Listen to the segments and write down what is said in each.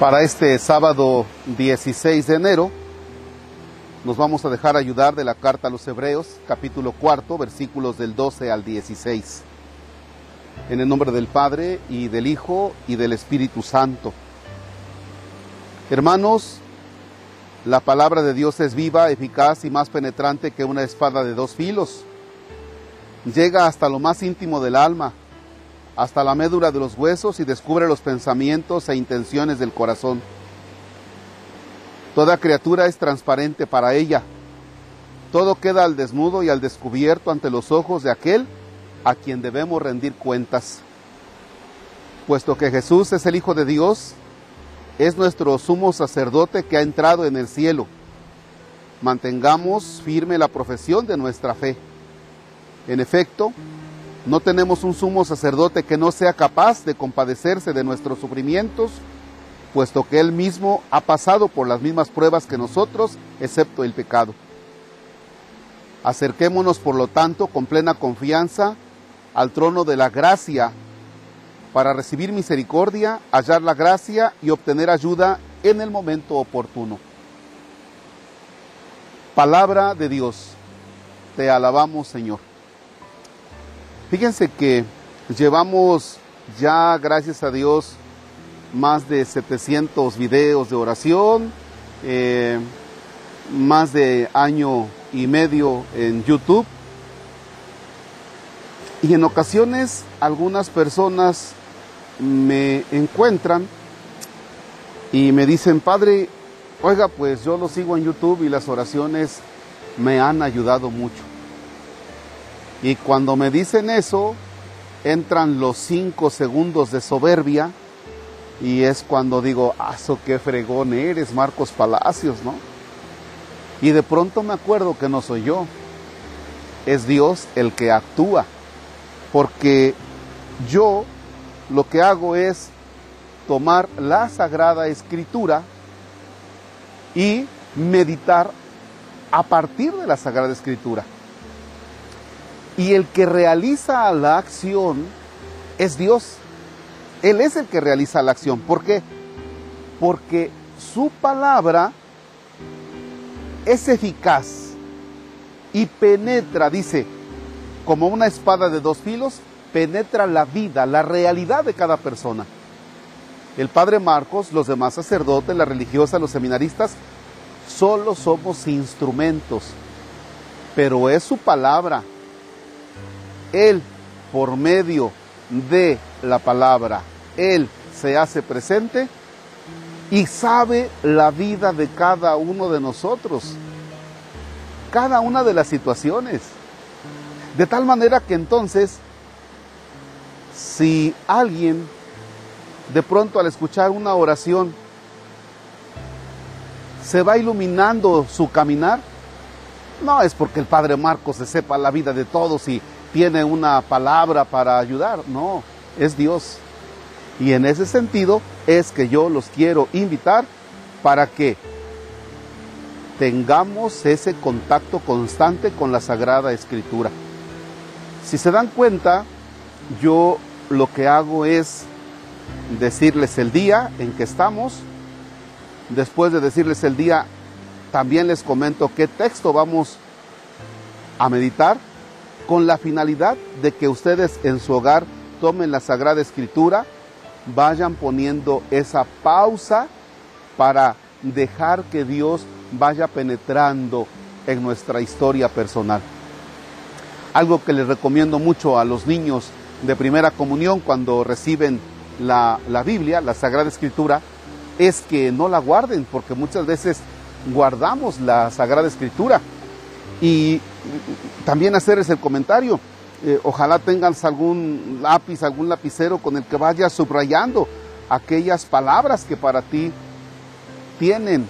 Para este sábado 16 de enero nos vamos a dejar ayudar de la carta a los Hebreos, capítulo cuarto, versículos del 12 al 16. En el nombre del Padre y del Hijo y del Espíritu Santo. Hermanos, la palabra de Dios es viva, eficaz y más penetrante que una espada de dos filos. Llega hasta lo más íntimo del alma hasta la médula de los huesos y descubre los pensamientos e intenciones del corazón. Toda criatura es transparente para ella. Todo queda al desnudo y al descubierto ante los ojos de aquel a quien debemos rendir cuentas. Puesto que Jesús es el Hijo de Dios, es nuestro sumo sacerdote que ha entrado en el cielo. Mantengamos firme la profesión de nuestra fe. En efecto, no tenemos un sumo sacerdote que no sea capaz de compadecerse de nuestros sufrimientos, puesto que Él mismo ha pasado por las mismas pruebas que nosotros, excepto el pecado. Acerquémonos, por lo tanto, con plena confianza al trono de la gracia para recibir misericordia, hallar la gracia y obtener ayuda en el momento oportuno. Palabra de Dios, te alabamos Señor. Fíjense que llevamos ya, gracias a Dios, más de 700 videos de oración, eh, más de año y medio en YouTube. Y en ocasiones algunas personas me encuentran y me dicen, Padre, oiga, pues yo lo sigo en YouTube y las oraciones me han ayudado mucho. Y cuando me dicen eso, entran los cinco segundos de soberbia y es cuando digo, aso, qué fregón eres, Marcos Palacios, ¿no? Y de pronto me acuerdo que no soy yo, es Dios el que actúa, porque yo lo que hago es tomar la Sagrada Escritura y meditar a partir de la Sagrada Escritura. Y el que realiza la acción es Dios. Él es el que realiza la acción. ¿Por qué? Porque su palabra es eficaz y penetra, dice, como una espada de dos filos, penetra la vida, la realidad de cada persona. El padre Marcos, los demás sacerdotes, la religiosa, los seminaristas, solo somos instrumentos, pero es su palabra él, por medio de la palabra, Él se hace presente y sabe la vida de cada uno de nosotros, cada una de las situaciones. De tal manera que entonces, si alguien de pronto al escuchar una oración se va iluminando su caminar, no es porque el Padre Marcos se sepa la vida de todos y tiene una palabra para ayudar, no, es Dios. Y en ese sentido es que yo los quiero invitar para que tengamos ese contacto constante con la Sagrada Escritura. Si se dan cuenta, yo lo que hago es decirles el día en que estamos. Después de decirles el día, también les comento qué texto vamos a meditar con la finalidad de que ustedes en su hogar tomen la Sagrada Escritura, vayan poniendo esa pausa para dejar que Dios vaya penetrando en nuestra historia personal. Algo que les recomiendo mucho a los niños de primera comunión cuando reciben la, la, Biblia, la Sagrada Escritura, es que no la guarden, porque muchas veces guardamos la Sagrada Escritura y también hacerles el comentario. Eh, ojalá tengas algún lápiz, algún lapicero con el que vayas subrayando aquellas palabras que para ti tienen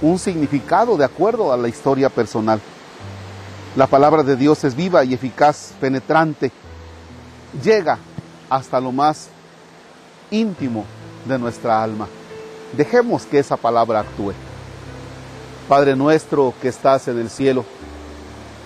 un significado de acuerdo a la historia personal. La palabra de Dios es viva y eficaz, penetrante, llega hasta lo más íntimo de nuestra alma. Dejemos que esa palabra actúe. Padre nuestro que estás en el cielo,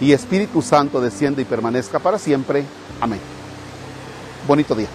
y Espíritu Santo desciende y permanezca para siempre. Amén. Bonito día.